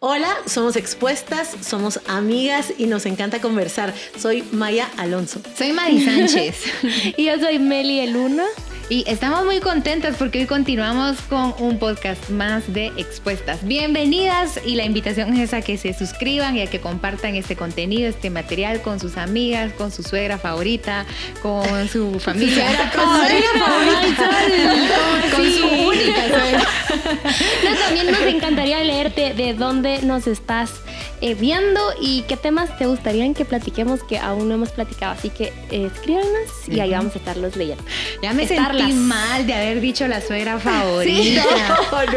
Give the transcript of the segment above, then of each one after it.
Hola, somos expuestas, somos amigas y nos encanta conversar. Soy Maya Alonso. Soy Mari Sánchez. y yo soy Meli Eluna. Y estamos muy contentas porque hoy continuamos con un podcast más de Expuestas. Bienvenidas y la invitación es a que se suscriban y a que compartan este contenido, este material con sus amigas, con su suegra favorita, con su familia. con su suegra favorita. con su única suegra. No, también nos encantaría leerte de dónde nos estás eh, viendo y qué temas te gustaría que platiquemos que aún no hemos platicado. Así que eh, escríbanos y ahí vamos a estarlos leyendo. Ya me sentí mal de haber dicho la suegra favorita.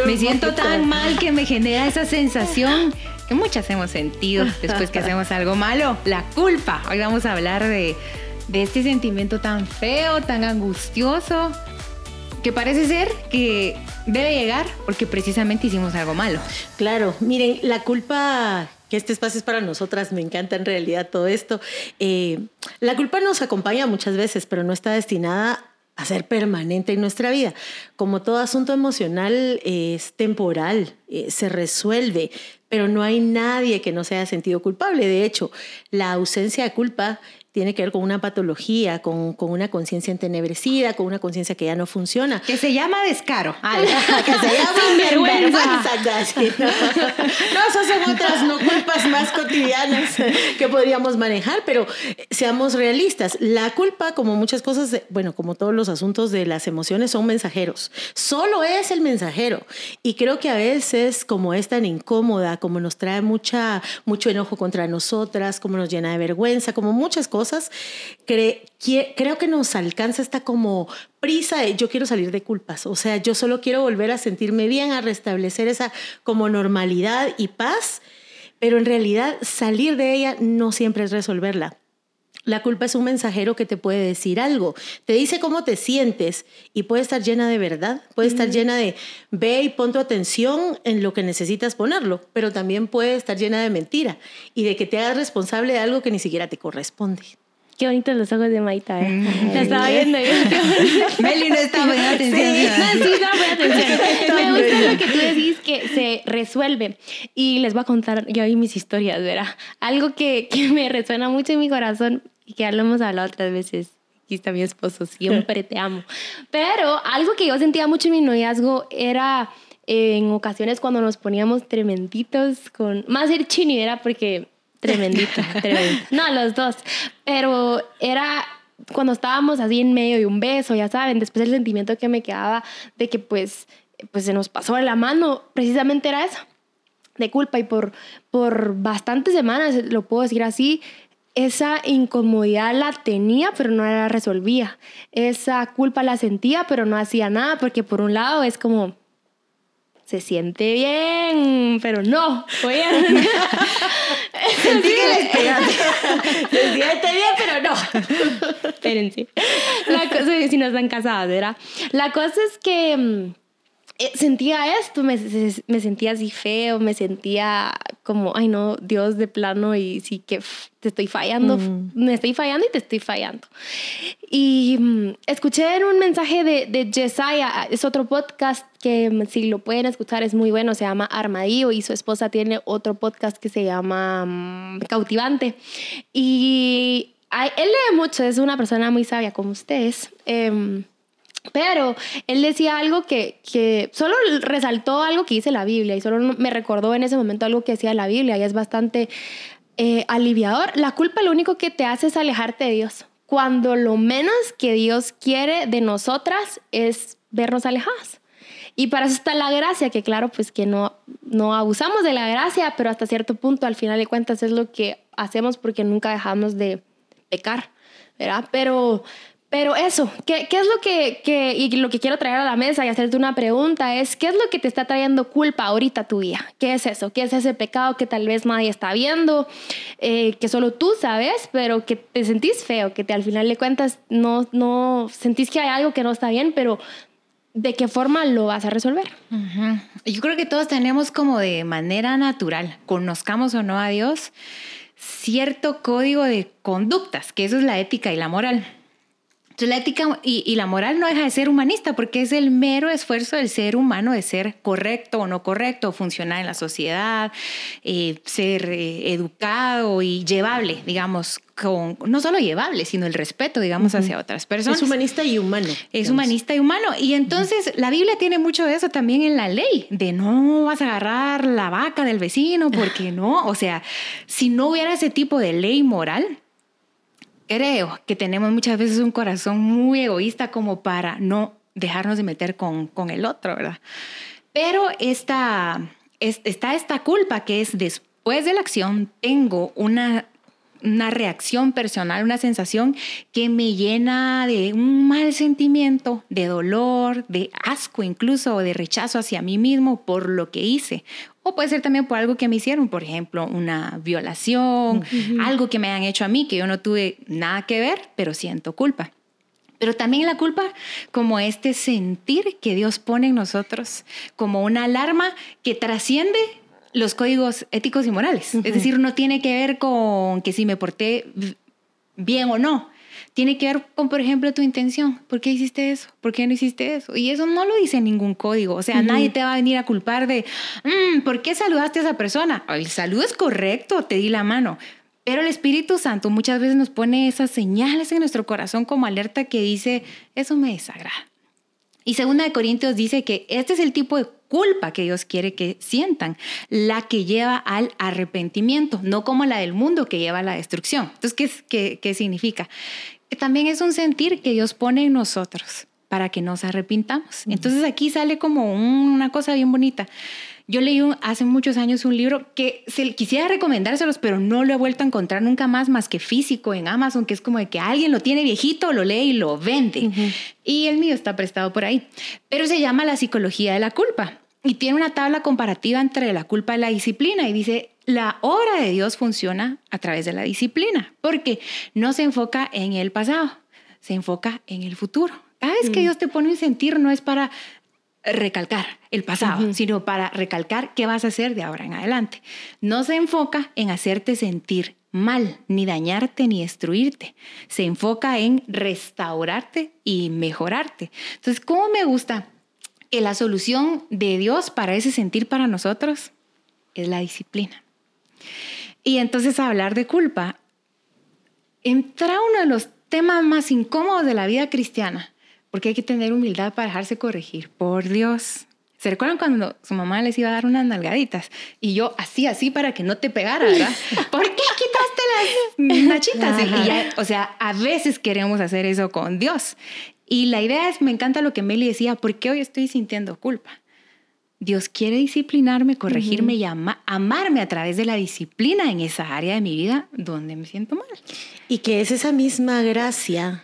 me siento tan mal que me genera esa sensación que muchas hemos sentido después que hacemos algo malo, la culpa. Hoy vamos a hablar de, de este sentimiento tan feo, tan angustioso, que parece ser que debe llegar porque precisamente hicimos algo malo. Claro, miren, la culpa que este espacio es para nosotras, me encanta en realidad todo esto. Eh, la culpa nos acompaña muchas veces, pero no está destinada a ser permanente en nuestra vida. Como todo asunto emocional es temporal, eh, se resuelve, pero no hay nadie que no se haya sentido culpable. De hecho, la ausencia de culpa tiene que ver con una patología, con, con una conciencia entenebrecida, con una conciencia que ya no funciona. Que se llama descaro. que se llama vergüenza. ¿no? esas son otras no culpas más cotidianas que podríamos manejar, pero seamos realistas. La culpa, como muchas cosas, bueno, como todos los asuntos de las emociones, son mensajeros. Solo es el mensajero. Y creo que a veces, como es tan incómoda, como nos trae mucha, mucho enojo contra nosotras, como nos llena de vergüenza, como muchas cosas, creo que nos alcanza esta como prisa de yo quiero salir de culpas, o sea, yo solo quiero volver a sentirme bien, a restablecer esa como normalidad y paz, pero en realidad salir de ella no siempre es resolverla. La culpa es un mensajero que te puede decir algo, te dice cómo te sientes y puede estar llena de verdad, puede estar llena de ve y pon tu atención en lo que necesitas ponerlo, pero también puede estar llena de mentira y de que te hagas responsable de algo que ni siquiera te corresponde. Qué bonitos los ojos de Maita, ¿eh? Mm. La estaba viendo yo. Meli no estaba poniendo atención. Sí, sí estaba poniendo atención. Me gusta lo que tú decís que se resuelve. Y les voy a contar yo ahí mis historias, ¿verdad? Algo que, que me resuena mucho en mi corazón y que ya lo hemos hablado otras veces. Aquí está mi esposo, siempre te amo. Pero algo que yo sentía mucho en mi noviazgo era eh, en ocasiones cuando nos poníamos tremenditos con... Más el chini era porque Tremendito, tremendito. No, los dos. Pero era cuando estábamos así en medio de un beso, ya saben, después el sentimiento que me quedaba de que pues, pues se nos pasó de la mano, precisamente era eso, de culpa. Y por, por bastantes semanas, lo puedo decir así, esa incomodidad la tenía, pero no la resolvía. Esa culpa la sentía, pero no hacía nada, porque por un lado es como, se siente bien, pero no. Oye, Sentí que les pegaste. Se siente bien, pero no. Espérense. La cosa, si no están casadas, ¿verdad? La cosa es que mm, sentía esto, me, me, sentía así feo, me sentía como, ay no, Dios de plano y sí que te estoy fallando, mm. me estoy fallando y te estoy fallando. Y mm, escuché en un mensaje de, de Jesiah, es otro podcast que mm, si lo pueden escuchar es muy bueno, se llama Armadillo y su esposa tiene otro podcast que se llama Cautivante. Y él lee mucho, es una persona muy sabia como ustedes. Eh, pero él decía algo que, que, solo resaltó algo que dice la Biblia y solo me recordó en ese momento algo que decía la Biblia y es bastante eh, aliviador. La culpa lo único que te hace es alejarte de Dios. Cuando lo menos que Dios quiere de nosotras es vernos alejadas. Y para eso está la gracia, que claro, pues que no, no abusamos de la gracia, pero hasta cierto punto, al final de cuentas, es lo que hacemos porque nunca dejamos de pecar, ¿verdad? Pero, pero eso, ¿qué, ¿qué, es lo que, que, y lo que quiero traer a la mesa y hacerte una pregunta es, ¿qué es lo que te está trayendo culpa ahorita tu vida? ¿Qué es eso? ¿Qué es ese pecado que tal vez nadie está viendo, eh, que solo tú sabes, pero que te sentís feo, que te, al final de cuentas no, no sentís que hay algo que no está bien, pero ¿de qué forma lo vas a resolver? Yo creo que todos tenemos como de manera natural, conozcamos o no a Dios, cierto código de conductas, que eso es la ética y la moral Entonces la ética y, la moral no deja de ser humanista porque es el mero esfuerzo del ser humano de ser correcto o no correcto, funcionar en la sociedad, eh, ser eh, educado y llevable, digamos, con, no solo llevable, sino el respeto, digamos, hacia otras personas. Es humanista y humano. Es humanista y humano. Y entonces la Biblia tiene mucho de eso también en la ley, de no vas a agarrar la vaca del vecino porque no, o sea, si no hubiera ese tipo de ley moral, creo que tenemos muchas veces un corazón muy egoísta como para no dejarnos de meter con, con el otro, ¿verdad? Pero esta, está esta culpa que es después de la acción tengo una una reacción personal, una sensación que me llena de un mal sentimiento, de dolor, de asco incluso, o de rechazo hacia mí mismo por lo que hice. O puede ser también por algo que me hicieron, por ejemplo, una violación, algo que me han hecho a mí, que yo no tuve nada que ver, pero siento culpa. Pero también la culpa como este sentir que Dios pone en nosotros, como una alarma que trasciende los códigos éticos y morales. Es decir, no tiene que ver con que si me porté bien o no. Tiene que ver con, por ejemplo, tu intención. ¿Por qué hiciste eso? ¿Por qué no hiciste eso? Y eso no lo dice ningún código. O sea, nadie te va a venir a culpar de, mm, ¿por qué saludaste a esa persona? El saludo es correcto, te di la mano. Pero el Espíritu Santo muchas veces nos pone esas señales en nuestro corazón como alerta que dice, eso me desagrada. Y segunda de Corintios dice que este es el tipo de culpa que Dios quiere que sientan, la que lleva al arrepentimiento, no como la del mundo que lleva a la destrucción. Entonces, ¿qué, qué, qué significa? También es un sentir que Dios pone en nosotros para que nos arrepintamos. Entonces aquí sale como una cosa bien bonita. Yo leí hace muchos años un libro que se, quisiera recomendárselos, pero no lo he vuelto a encontrar nunca más, más que físico en Amazon, que es como de que alguien lo tiene viejito, lo lee y lo vende. Y el mío está prestado por ahí. Pero se llama La psicología de la culpa. Y tiene una tabla comparativa entre la culpa y la disciplina. Y dice, la obra de Dios funciona a través de la disciplina, porque no se enfoca en el pasado, se enfoca en el futuro. Cada vez que mm. Dios te pone un sentir no es para recalcar el pasado, sino para recalcar qué vas a hacer de ahora en adelante. No se enfoca en hacerte sentir mal, ni dañarte, ni destruirte. Se enfoca en restaurarte y mejorarte. Entonces, ¿cómo me gusta que la solución de Dios para ese sentir para nosotros es la disciplina? Y entonces hablar de culpa entra uno de los temas más incómodos de la vida cristiana, porque hay que tener humildad para dejarse corregir. Por Dios. ¿Se recuerdan cuando su mamá les iba a dar unas nalgaditas? Y yo así, así para que no te pegara, ¿verdad? ¿Por qué quitaste las nachitas? o sea, a veces queremos hacer eso con Dios. Y la idea es, me encanta lo que Meli decía, ¿por qué hoy estoy sintiendo culpa? Dios quiere disciplinarme, corregirme y amarme a través de la disciplina en esa área de mi vida donde me siento mal. Y que es esa misma gracia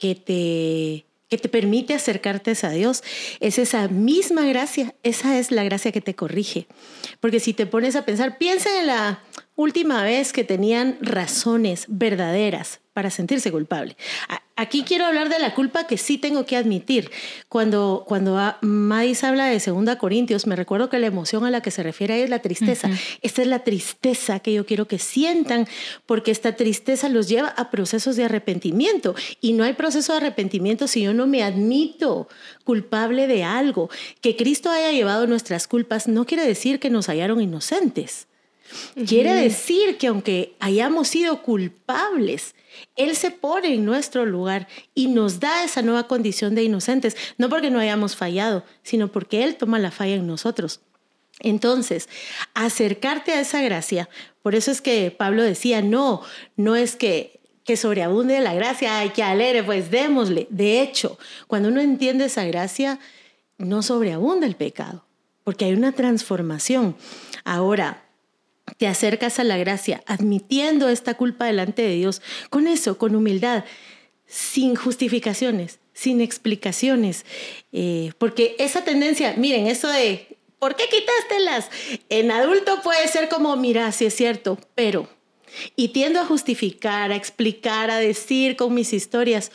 que te que te permite acercarte a Dios, es esa misma gracia, esa es la gracia que te corrige. Porque si te pones a pensar, piensa en la última vez que tenían razones verdaderas para sentirse culpable. Aquí quiero hablar de la culpa que sí tengo que admitir. Cuando, cuando Madis habla de 2 Corintios, me recuerdo que la emoción a la que se refiere es la tristeza. Esta es la tristeza que yo quiero que sientan, porque esta tristeza los lleva a procesos de arrepentimiento. Y no hay proceso de arrepentimiento si yo no me admito culpable de algo. Que Cristo haya llevado nuestras culpas no quiere decir que nos hallaron inocentes. Quiere decir que aunque hayamos sido culpables, Él se pone en nuestro lugar y nos da esa nueva condición de inocentes, no porque no hayamos fallado, sino porque Él toma la falla en nosotros. Entonces, acercarte a esa gracia, por eso es que Pablo decía, no, no es que, que sobreabunde la gracia, hay que alegre, pues démosle. De hecho, cuando uno entiende esa gracia, no sobreabunda el pecado, porque hay una transformación. Ahora, te acercas a la gracia admitiendo esta culpa delante de Dios, con eso, con humildad, sin justificaciones, sin explicaciones, eh, porque esa tendencia, miren, eso de, ¿por qué las En adulto puede ser como, mira, sí es cierto, pero, y tiendo a justificar, a explicar, a decir con mis historias,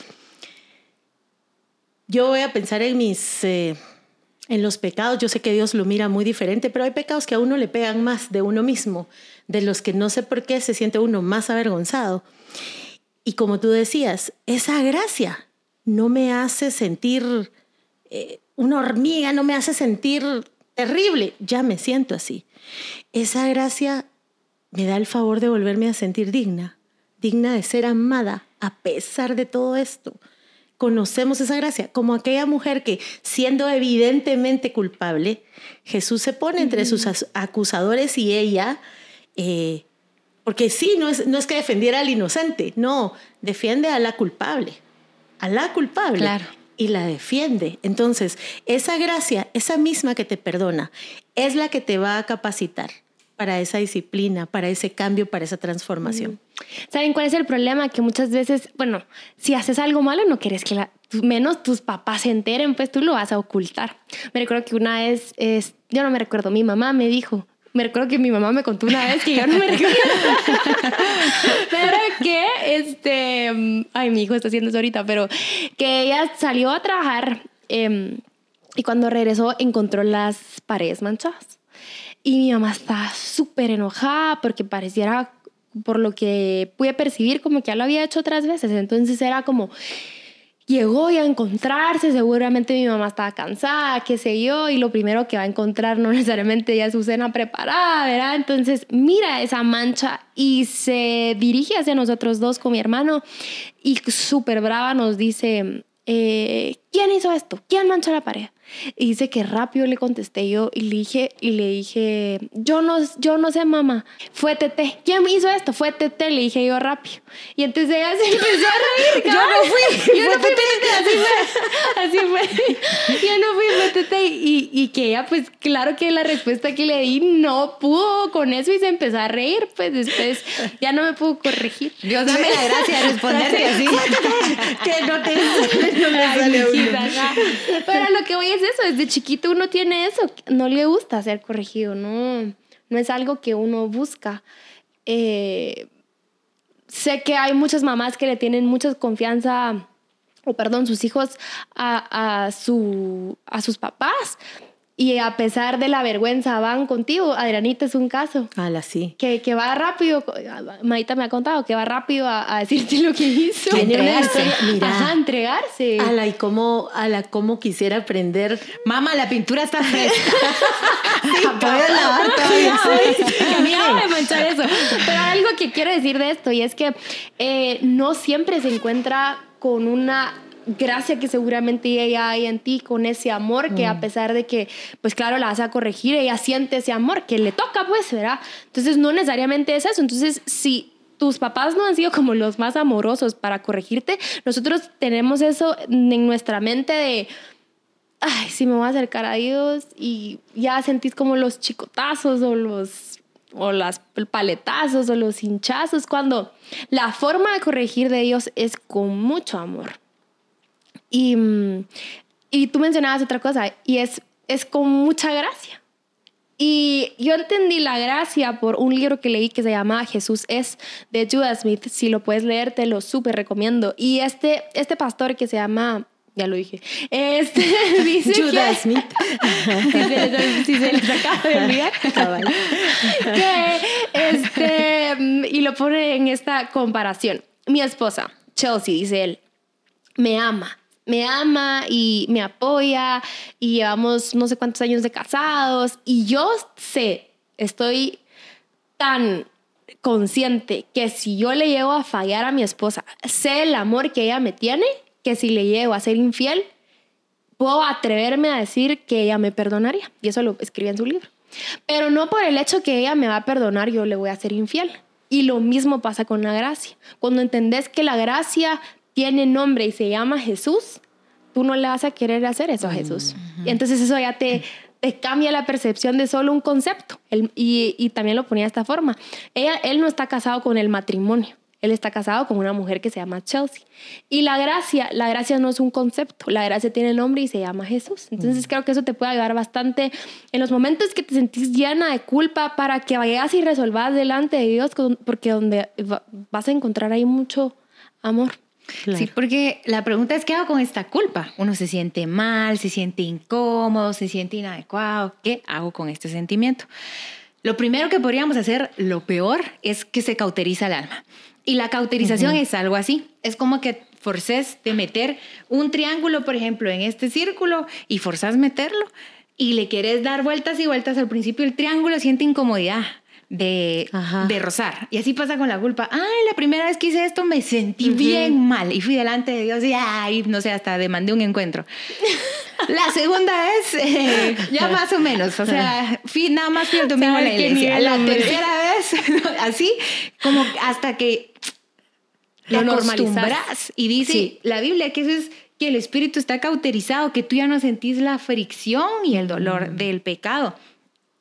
yo voy a pensar en mis... Eh, en los pecados, yo sé que Dios lo mira muy diferente, pero hay pecados que a uno le pegan más de uno mismo, de los que no sé por qué se siente uno más avergonzado. Y como tú decías, esa gracia no me hace sentir eh, una hormiga, no me hace sentir terrible, ya me siento así. Esa gracia me da el favor de volverme a sentir digna, digna de ser amada a pesar de todo esto. Conocemos esa gracia, como aquella mujer que siendo evidentemente culpable, Jesús se pone entre sus acusadores y ella, eh, porque sí, no es, no es que defendiera al inocente, no, defiende a la culpable, a la culpable. Claro y la defiende. Entonces, esa gracia, esa misma que te perdona, es la que te va a capacitar para esa disciplina, para ese cambio, para esa transformación. ¿Saben cuál es el problema? Que muchas veces, bueno, si haces algo malo, no quieres que la, menos tus papás se enteren, pues tú lo vas a ocultar. Me recuerdo que una vez, es, yo no me recuerdo, mi mamá me dijo, me recuerdo que mi mamá me contó una vez que yo no me recuerdo. pero que, este, ay, mi hijo está haciendo eso ahorita, pero que ella salió a trabajar em, y cuando regresó encontró las paredes manchadas. Y mi mamá estaba súper enojada porque pareciera, por lo que pude percibir, como que ya lo había hecho otras veces. Entonces era como, llegó y a encontrarse, seguramente mi mamá estaba cansada, qué sé yo, y lo primero que va a encontrar no necesariamente ya es su cena preparada, ¿verdad? Entonces mira esa mancha y se dirige hacia nosotros dos con mi hermano y súper brava nos dice, eh, ¿quién hizo esto? ¿Quién manchó la pared? Y dice que rápido le contesté yo y le dije, y le dije, yo no, yo no sé, mamá, fue Tete. ¿Quién hizo esto? Fue Tete, le dije yo rápido. Y entonces ella se empezó a reír. yo no fui. Yo no fui, así fue. Así fue. Yo no fui, fue Tete. Y, y que ella, pues claro que la respuesta que le di no pudo con eso y se empezó a reír. Pues después ya no me pudo corregir. Dios dame la gracia de responderte así. que no te no le sale Pero lo que voy es eso, desde chiquito uno tiene eso, no le gusta ser corregido, no, no es algo que uno busca. Eh, sé que hay muchas mamás que le tienen mucha confianza, o perdón, sus hijos a, a, su, a sus papás, y a pesar de la vergüenza van contigo. Adrianita es un caso. Ala, sí. Que, que va rápido, Maita me ha contado, que va rápido a, decirte lo que hizo. entregarse. Mira. Ajá, entregarse. Ala, y cómo, ala, cómo quisiera aprender. Mamá, la pintura está fresca. sí, Puedes lavar todavía. de manchar eso. Pero algo que quiero decir de esto y es que eh, no siempre se encuentra con una gracia que seguramente ella hay en ti, con ese amor que a mm. pesar de que, pues claro, la vas a corregir, ella siente ese amor que le toca, pues, ¿verdad? Entonces no necesariamente es eso. Entonces, si tus papás no han sido como los más amorosos para corregirte, nosotros tenemos eso en nuestra mente de, ay, si me voy a acercar a Dios y ya sentís como los chicotazos o los o las paletazos o los hinchazos, cuando la forma de corregir de Dios es con mucho amor. Y, y tú mencionabas otra cosa, y es, es con mucha gracia. Y yo entendí la gracia por un libro que leí que se llama Jesús es de Judas Smith. Si lo puedes leer, te lo súper recomiendo. Y este, este pastor que se llama, ya lo dije, este dice Judas Smith. si, se, les acaba de olvidar. que este, y lo pone en esta comparación. Mi esposa, Chelsea, dice él, me ama me ama y me apoya y llevamos no sé cuántos años de casados y yo sé, estoy tan consciente que si yo le llego a fallar a mi esposa, sé el amor que ella me tiene, que si le llego a ser infiel, puedo atreverme a decir que ella me perdonaría. Y eso lo escribí en su libro. Pero no por el hecho que ella me va a perdonar, yo le voy a ser infiel. Y lo mismo pasa con la gracia. Cuando entendés que la gracia tiene nombre y se llama Jesús, tú no le vas a querer hacer eso a Jesús. Y entonces eso ya te, te cambia la percepción de solo un concepto. y, y, también lo ponía de esta forma. Ella, él no está casado con el matrimonio. Él está casado con una mujer que se llama Chelsea. Y la gracia, la gracia no es un concepto, la gracia tiene nombre y se llama Jesús. Entonces creo que eso te puede ayudar bastante en los momentos que te sentís llena de culpa para que vayas y resolvas delante de Dios, porque donde vas a encontrar ahí mucho amor. Sí, porque la pregunta es, ¿qué hago con esta culpa? Uno se siente mal, se siente incómodo, se siente inadecuado. ¿Qué hago con este sentimiento? Lo primero que podríamos hacer, lo peor, es que se cauteriza el alma. Y la cauterización es algo así. Es como que forces de meter un triángulo, por ejemplo, en este círculo y forzás meterlo y le quieres dar vueltas y vueltas al principio el triángulo siente incomodidad de, de rozar. Y así pasa con la culpa. Ay, la primera vez que hice esto me sentí bien mal y fui delante de Dios y ay, no sé, hasta demandé un encuentro. la segunda vez, eh, ya más o menos, o sea, fui, nada más fui el domingo a la iglesia. La tercera vez, así, como hasta que la acostumbras y dice la Biblia que eso es que el espíritu está cauterizado, que tú ya no sentís la fricción y el dolor mm. del pecado.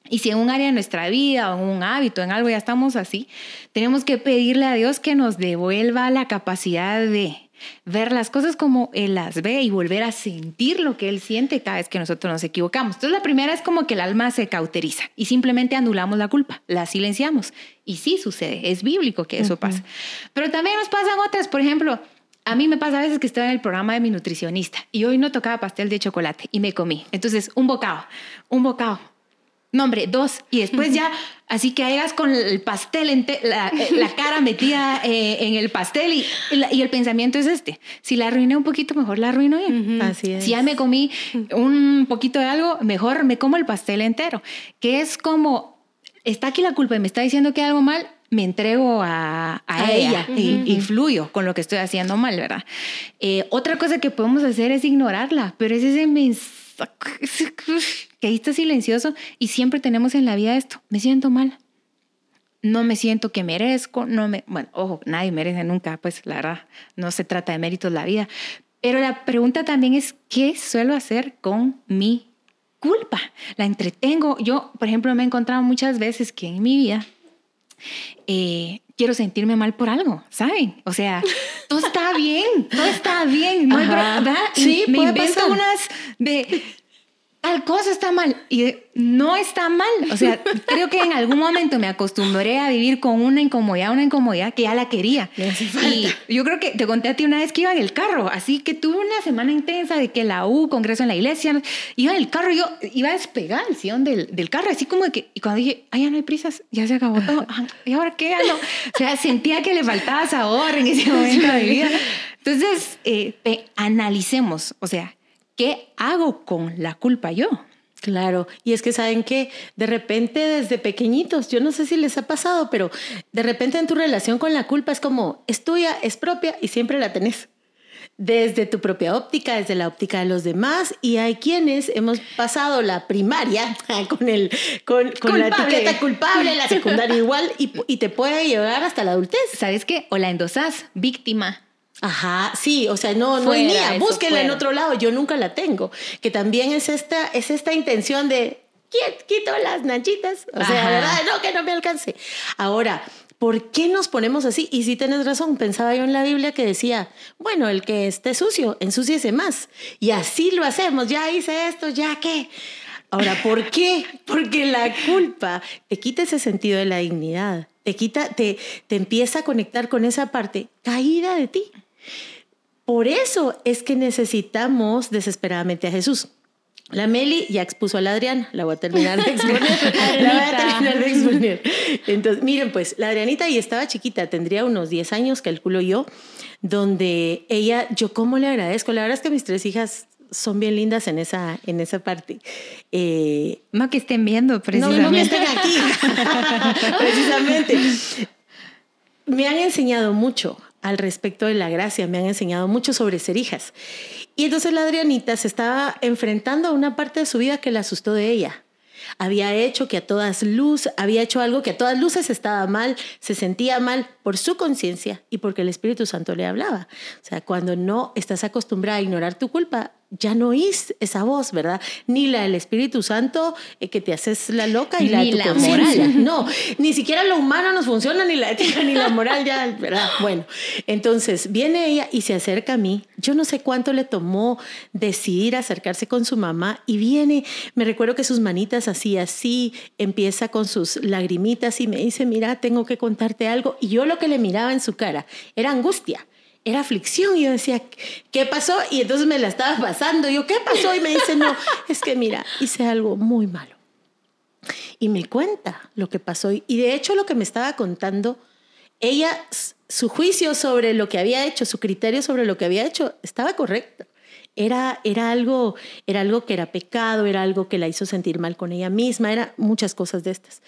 Y si en un área de nuestra vida o en un hábito, en algo ya estamos así, tenemos que pedirle a Dios que nos devuelva la capacidad de ver las cosas como Él las ve y volver a sentir lo que Él siente cada vez que nosotros nos equivocamos. Entonces la primera es como que el alma se cauteriza y simplemente anulamos la culpa, la silenciamos. Y sí sucede, es bíblico que eso pasa. Pero también nos pasan otras, por ejemplo, a mí me pasa a veces que estoy en el programa de mi nutricionista y hoy no tocaba pastel de chocolate y me comí. Entonces, un bocado, un bocado, no, hombre, dos. Y después ya, así que hagas con el pastel, la, eh, la, cara metida eh, en el pastel y, y, el pensamiento es este. Si la arruiné un poquito, mejor la arruino bien. Así es. Si ya me comí un poquito de algo, mejor me como el pastel entero. Que es como, está aquí la culpa y me está diciendo que algo mal, me entrego a, a, ella, y, fluyo con lo que estoy haciendo mal, ¿verdad? Eh, otra cosa que podemos hacer es ignorarla, pero es ese mensaje que ahí está silencioso y siempre tenemos en la vida esto, me siento mal, no me siento que merezco, no me, bueno, ojo, nadie merece nunca, pues la verdad, no se trata de méritos la vida, pero la pregunta también es, ¿qué suelo hacer con mi culpa? La entretengo, yo, por ejemplo, me he encontrado muchas veces que en mi vida eh, quiero sentirme mal por algo, ¿saben? O sea, todo está bien, todo está bien, no ¿verdad? Sí, me invento unas de tal cosa está mal y no está mal. O sea, creo que en algún momento me acostumbré a vivir con una incomodidad, una incomodidad que ya la quería. Y yo creo que te conté a ti una vez que iba en el carro, así que tuve una semana intensa de que la U, congreso en la iglesia, iba en el carro yo iba a despegar el sillón del, del carro, así como de que, y cuando dije, ay, ya no hay prisas, ya se acabó todo, ah, ¿y ahora qué? No. O sea, sentía que le faltaba sabor en ese momento de mi vida. Entonces, eh, analicemos, o sea, ¿qué hago con la culpa yo? Claro, y es que saben que de repente desde pequeñitos, yo no sé si les ha pasado, pero de repente en tu relación con la culpa es como, es tuya, es propia y siempre la tenés. Desde tu propia óptica, desde la óptica de los demás, y hay quienes hemos pasado la primaria con, el, con, con la etiqueta culpable, la secundaria igual, y, y te puede llegar hasta la adultez. ¿Sabes qué? O la endosás, víctima Ajá, sí, o sea, no, no es mía, búsquenla en otro lado, yo nunca la tengo. Que también es esta, es esta intención de quito las nachitas, o sea, ¿verdad? No, que no me alcance. Ahora, ¿por qué nos ponemos así? Y si tienes razón, pensaba yo en la Biblia que decía, bueno, el que esté sucio, ensúciese más. Y así lo hacemos, ya hice esto, ya qué. Ahora, ¿por qué? Porque la culpa te quita ese sentido de la dignidad, te quita, te, te empieza a conectar con esa parte caída de ti. Por eso es que necesitamos desesperadamente a Jesús. La Meli ya expuso a la Adriana, la voy a terminar de exponer. la voy a terminar de exponer. Entonces, miren, pues la Adrianita y estaba chiquita, tendría unos 10 años, calculo yo, donde ella, yo cómo le agradezco. La verdad es que mis tres hijas son bien lindas en esa, en esa parte. Eh, no que estén viendo, precisamente. No, no que estén aquí, precisamente. Me han enseñado mucho al respecto de la gracia, me han enseñado mucho sobre ser hijas. Y entonces la Adrianita se estaba enfrentando a una parte de su vida que la asustó de ella. Había hecho que a todas luz, había hecho algo que a todas luces estaba mal, se sentía mal por su conciencia y porque el Espíritu Santo le hablaba. O sea, cuando no estás acostumbrada a ignorar tu culpa, ya no oís esa voz, ¿verdad? Ni la del Espíritu Santo eh, que te haces la loca y la, la moral. No, ni siquiera lo humano nos funciona, ni la ética, ni la moral, ya, ¿verdad? Bueno, entonces viene ella y se acerca a mí. Yo no sé cuánto le tomó decidir acercarse con su mamá y viene, me recuerdo que sus manitas así, así, empieza con sus lagrimitas y me dice, mira, tengo que contarte algo. Y yo lo que le miraba en su cara era angustia era aflicción. Y yo decía, ¿qué pasó? Y entonces me la estaba pasando. Y yo, ¿qué pasó? Y me dice, no, es que mira, hice algo muy malo. Y me cuenta lo que pasó. Y de hecho lo que me estaba contando, ella su juicio sobre lo que había hecho, su criterio sobre lo que había hecho, estaba correcto. Era, era, algo, era algo que era pecado, era algo que la hizo sentir mal con ella misma, era muchas cosas de estas.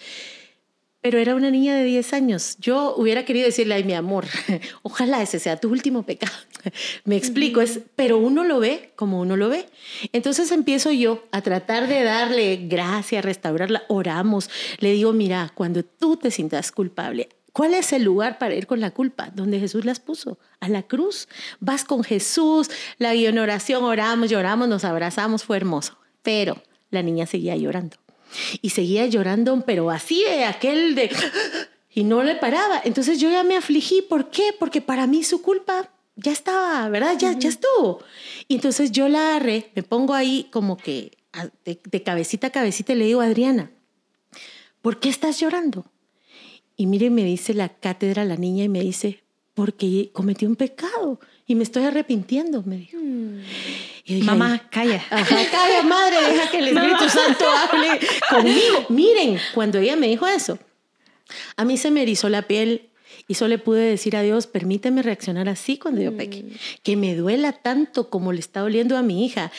Pero era una niña de 10 años. Yo hubiera querido decirle, ay, mi amor, ojalá ese sea tu último pecado. Me explico, es, pero uno lo ve como uno lo ve. Entonces empiezo yo a tratar de darle gracia, restaurarla, oramos. Le digo, mira, cuando tú te sientas culpable, ¿Cuál es el lugar para ir con la culpa? Donde Jesús las puso, a la cruz. Vas con Jesús, la guion oración, oramos, lloramos, nos abrazamos, fue hermoso. Pero la niña seguía llorando. Y seguía llorando, pero así, aquel de... Y no le paraba. Entonces yo ya me afligí. ¿Por qué? Porque para mí su culpa ya estaba, ¿verdad? Ya, ya estuvo. Y entonces yo la agarré, me pongo ahí como que de, de cabecita a cabecita y le digo, Adriana, ¿por qué estás llorando? Y mire, me dice la cátedra la niña y me dice, porque cometí un pecado y me estoy arrepintiendo, me dijo. Mm. Mamá, calla. calla, madre, deja que el Espíritu Santo hable conmigo. Miren, cuando ella me dijo eso, a mí se me erizó la piel y solo le pude decir a Dios, permíteme reaccionar así cuando yo peque. Mm. Que me duela tanto como le está doliendo a mi hija.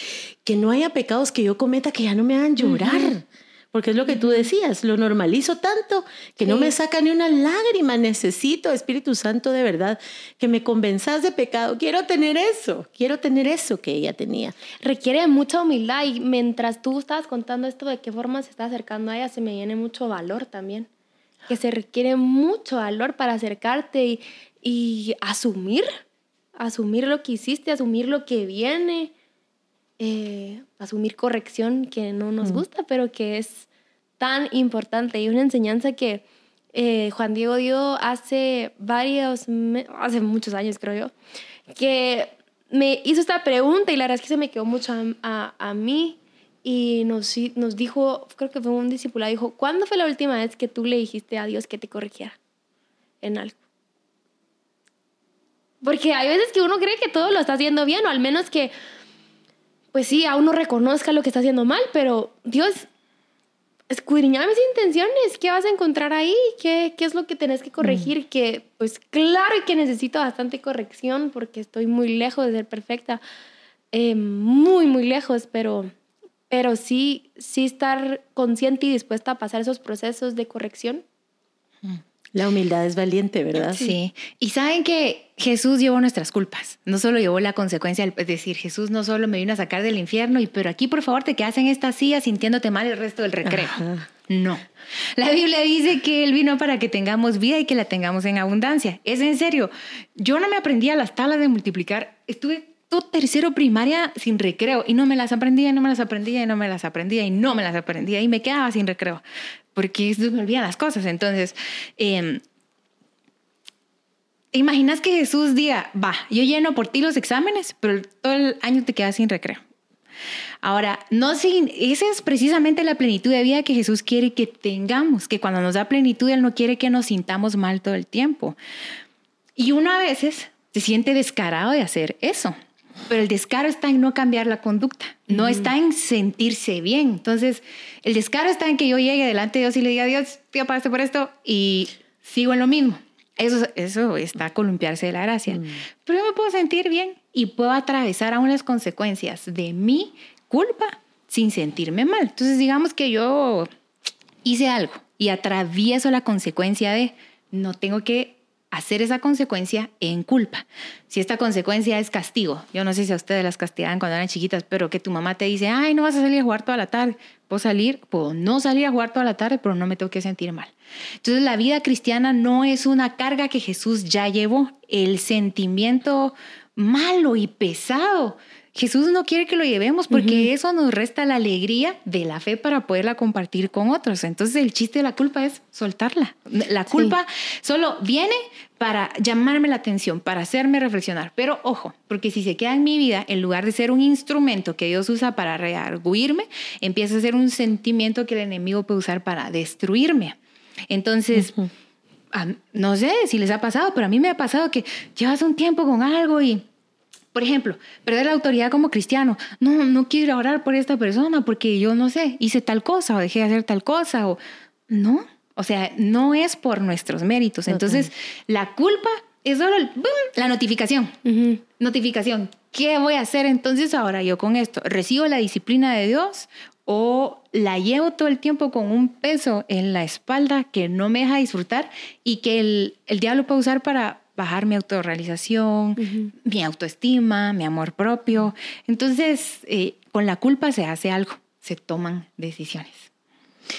Que no haya pecados que yo cometa que ya no me hagan llorar. Porque es lo que tú decías, lo normalizo tanto que no me saca ni una lágrima. Necesito, Espíritu Santo, de verdad, que me convenzas de pecado. Quiero tener eso, quiero tener eso que ella tenía. Requiere mucha humildad y mientras tú estabas contando esto de qué forma se está acercando a ella, se me viene mucho valor también. Que se requiere mucho valor para acercarte y, y asumir, asumir lo que hiciste, asumir lo que viene eh, asumir corrección que no nos gusta, pero que es tan importante y una enseñanza que eh, Juan Diego dio hace varios, hace muchos años creo yo, que me hizo esta pregunta y la verdad es que se me quedó mucho a, a, mí y nos, nos dijo, creo que fue un discípulo, dijo, ¿cuándo fue la última vez que tú le dijiste a Dios que te corrigiera en algo? Porque hay veces que uno cree que todo lo está haciendo bien, o al menos que pues sí, a uno reconozca lo que está haciendo mal, pero Dios, escudriñame mis intenciones, ¿qué vas a encontrar ahí? ¿Qué, qué es lo que tenés que corregir? Mm. Que pues claro que necesito bastante corrección porque estoy muy lejos de ser perfecta, eh, muy, muy lejos, pero, pero sí, sí estar consciente y dispuesta a pasar esos procesos de corrección. Mm. La humildad es valiente, ¿verdad? Sí. Y saben que Jesús llevó nuestras culpas. No solo llevó la consecuencia, es decir, Jesús no solo me vino a sacar del infierno, y pero aquí por favor te quedas en esta silla sintiéndote mal el resto del recreo. No. La Biblia dice que Él vino para que tengamos vida y que la tengamos en abundancia. Es en serio. Yo no me aprendía las tablas de multiplicar. Estuve todo tercero primaria sin recreo y no me las aprendía no me las aprendía y no me las aprendía y no me las aprendía y me quedaba sin recreo porque me olvidan las cosas. Entonces, eh, imaginas que Jesús diga, va, yo lleno por ti los exámenes, pero todo el año te quedas sin recreo. Ahora, no sin, esa es precisamente la plenitud de vida que Jesús quiere que tengamos, que cuando nos da plenitud, Él no quiere que nos sintamos mal todo el tiempo. Y uno a veces se siente descarado de hacer eso. Pero el descaro está en no cambiar la conducta, no está en sentirse bien. Entonces, el descaro está en que yo llegue delante de Dios y le diga, Dios, tío, pagaste por esto y sigo en lo mismo. Eso, eso está a columpiarse de la gracia. Mm. Pero yo me puedo sentir bien y puedo atravesar aún las consecuencias de mi culpa sin sentirme mal. Entonces, digamos que yo hice algo y atravieso la consecuencia de no tengo que hacer esa consecuencia en culpa. Si esta consecuencia es castigo, yo no sé si a ustedes las castigaban cuando eran chiquitas, pero que tu mamá te dice, ay, no vas a salir a jugar toda la tarde, puedo salir, puedo no salir a jugar toda la tarde, pero no me tengo que sentir mal. Entonces la vida cristiana no es una carga que Jesús ya llevó, el sentimiento malo y pesado Jesús no quiere que lo llevemos porque eso nos resta la alegría de la fe para poderla compartir con otros. Entonces el chiste de la culpa es soltarla. La culpa solo viene para llamarme la atención, para hacerme reflexionar. Pero ojo, porque si se queda en mi vida, en lugar de ser un instrumento que Dios usa para rearguirme, empieza a ser un sentimiento que el enemigo puede usar para destruirme. Entonces... no sé si les ha pasado, pero a mí me ha pasado que llevas un tiempo con algo y por ejemplo, perder la autoridad como cristiano. No, no quiero orar por esta persona porque yo no sé, hice tal cosa o dejé de hacer tal cosa o no. O sea, no es por nuestros méritos. Entonces, la culpa es solo la notificación. Notificación. ¿Qué voy a hacer entonces ahora yo con esto? ¿Recibo la disciplina de Dios o la llevo todo el tiempo con un peso en la espalda que no me deja disfrutar y que el, el diablo puede usar para bajar mi autorrealización, mi autoestima, mi amor propio. Entonces, eh, con la culpa se hace algo, se toman decisiones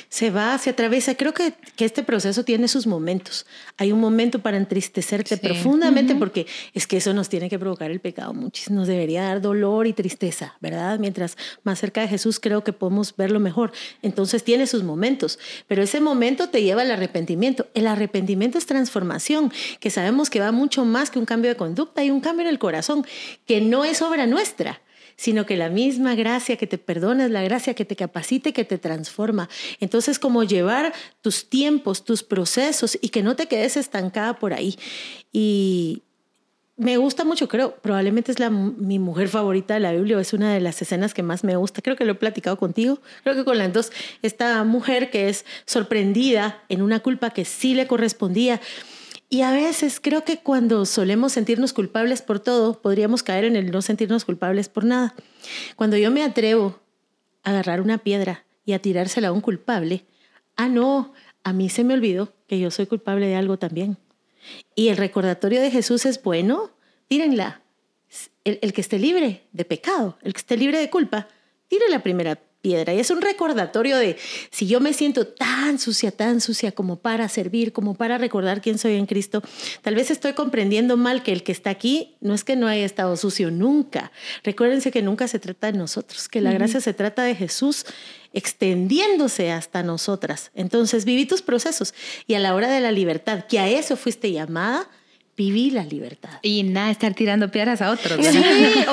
se va, se atraviesa. Creo que, que, este proceso tiene sus momentos. Hay un momento para entristecerte profundamente porque es que eso nos tiene que provocar el pecado muchísimo. Nos debería dar dolor y tristeza, ¿verdad? Mientras más cerca de Jesús creo que podemos verlo mejor. Entonces tiene sus momentos, pero ese momento te lleva al arrepentimiento. El arrepentimiento es transformación, que sabemos que va mucho más que un cambio de conducta y un cambio en el corazón, que no es obra nuestra sino que la misma gracia que te perdona es la gracia que te capacita y que te transforma. Entonces, como llevar tus tiempos, tus procesos y que no te quedes estancada por ahí. Y me gusta mucho, creo, probablemente es la, mi mujer favorita de la Biblia, es una de las escenas que más me gusta, creo que lo he platicado contigo, creo que con las dos, esta mujer que es sorprendida en una culpa que sí le correspondía y a veces creo que cuando solemos sentirnos culpables por todo, podríamos caer en el no sentirnos culpables por nada. Cuando yo me atrevo a agarrar una piedra y a tirársela a un culpable, ah, no, a mí se me olvidó que yo soy culpable de algo también. Y el recordatorio de Jesús es bueno, tírenla. El, que esté libre de pecado, el que esté libre de culpa, tire la primera piedra. Y es un recordatorio de si yo me siento tan sucia, tan sucia como para servir, como para recordar quién soy en Cristo, tal vez estoy comprendiendo mal que el que está aquí no es que no haya estado sucio nunca. Recuérdense que nunca se trata de nosotros, que la gracia se trata de Jesús extendiéndose hasta nosotras. Entonces, viví tus procesos y a la hora de la libertad, que a eso fuiste llamada, viví la libertad. Y nada, estar tirando piedras a otros. Sí,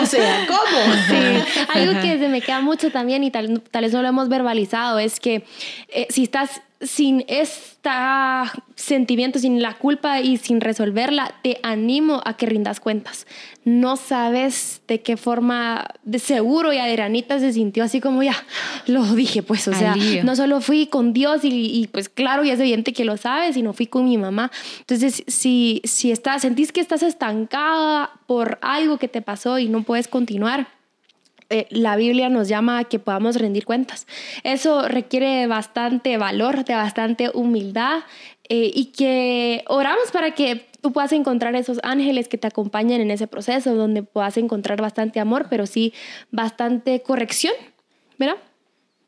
o sea, ¿cómo? Sí. Algo que se me queda mucho también y tal, tal vez no lo hemos verbalizado es que eh, si estás sin este sentimiento, sin la culpa y sin resolverla, te animo a que rindas cuentas. No sabes de qué forma de seguro y Adrianita se sintió así como ya, lo dije, pues, o sea, no solo fui con Dios y, pues claro, y es evidente que lo sabes, sino fui con mi mamá. Entonces, si, si estás, sentís que estás estancada por algo que te pasó y no puedes continuar, eh, la Biblia nos llama a que podamos rendir cuentas. Eso requiere bastante valor, de bastante humildad eh, y que oramos para que tú puedas encontrar esos ángeles que te acompañen en ese proceso, donde puedas encontrar bastante amor, pero sí bastante corrección, ¿verdad?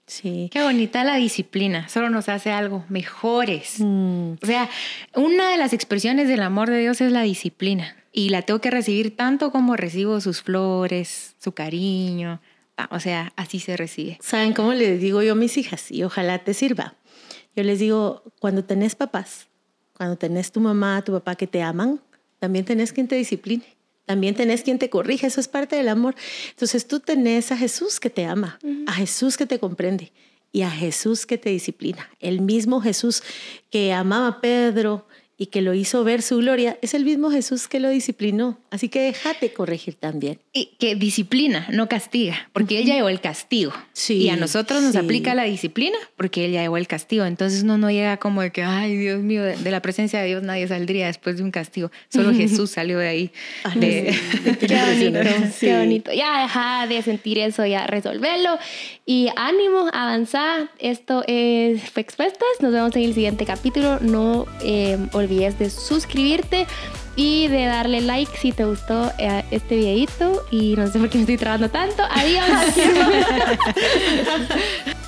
Sí. Qué bonita la disciplina, solo nos hace algo mejores. Mm. O sea, una de las expresiones del amor de Dios es la disciplina y la tengo que recibir tanto como recibo sus flores, su cariño. O sea, así se recibe. ¿Saben cómo les digo yo a mis hijas? Y ojalá te sirva. Yo les digo, cuando tenés papás, cuando tenés tu mamá, tu papá que te aman, también tenés quien te discipline. También tenés quien te corrige, eso es parte del amor. Entonces tú tenés a Jesús que te ama, a Jesús que te comprende y a Jesús que te disciplina. El mismo Jesús que amaba a Pedro, y que lo hizo ver su gloria, es el mismo Jesús que lo disciplinó. Así que déjate corregir también. Y que disciplina, no castiga, porque ella llevó el castigo. Sí, y a nosotros nos aplica la disciplina porque ella llevó el castigo. Entonces uno no llega como de que, ay, Dios mío, de la presencia de Dios nadie saldría después de un castigo. Solo Jesús salió de ahí. qué bonito, qué bonito. Ya deja de sentir eso, ya resolverlo. Y ánimo, avanzar. Esto es Fue Expuestas. Nos vemos en el siguiente capítulo. No eh, olvides de suscribirte y de darle like si te gustó eh, este videito. Y no sé por qué me estoy trabando tanto. Adiós.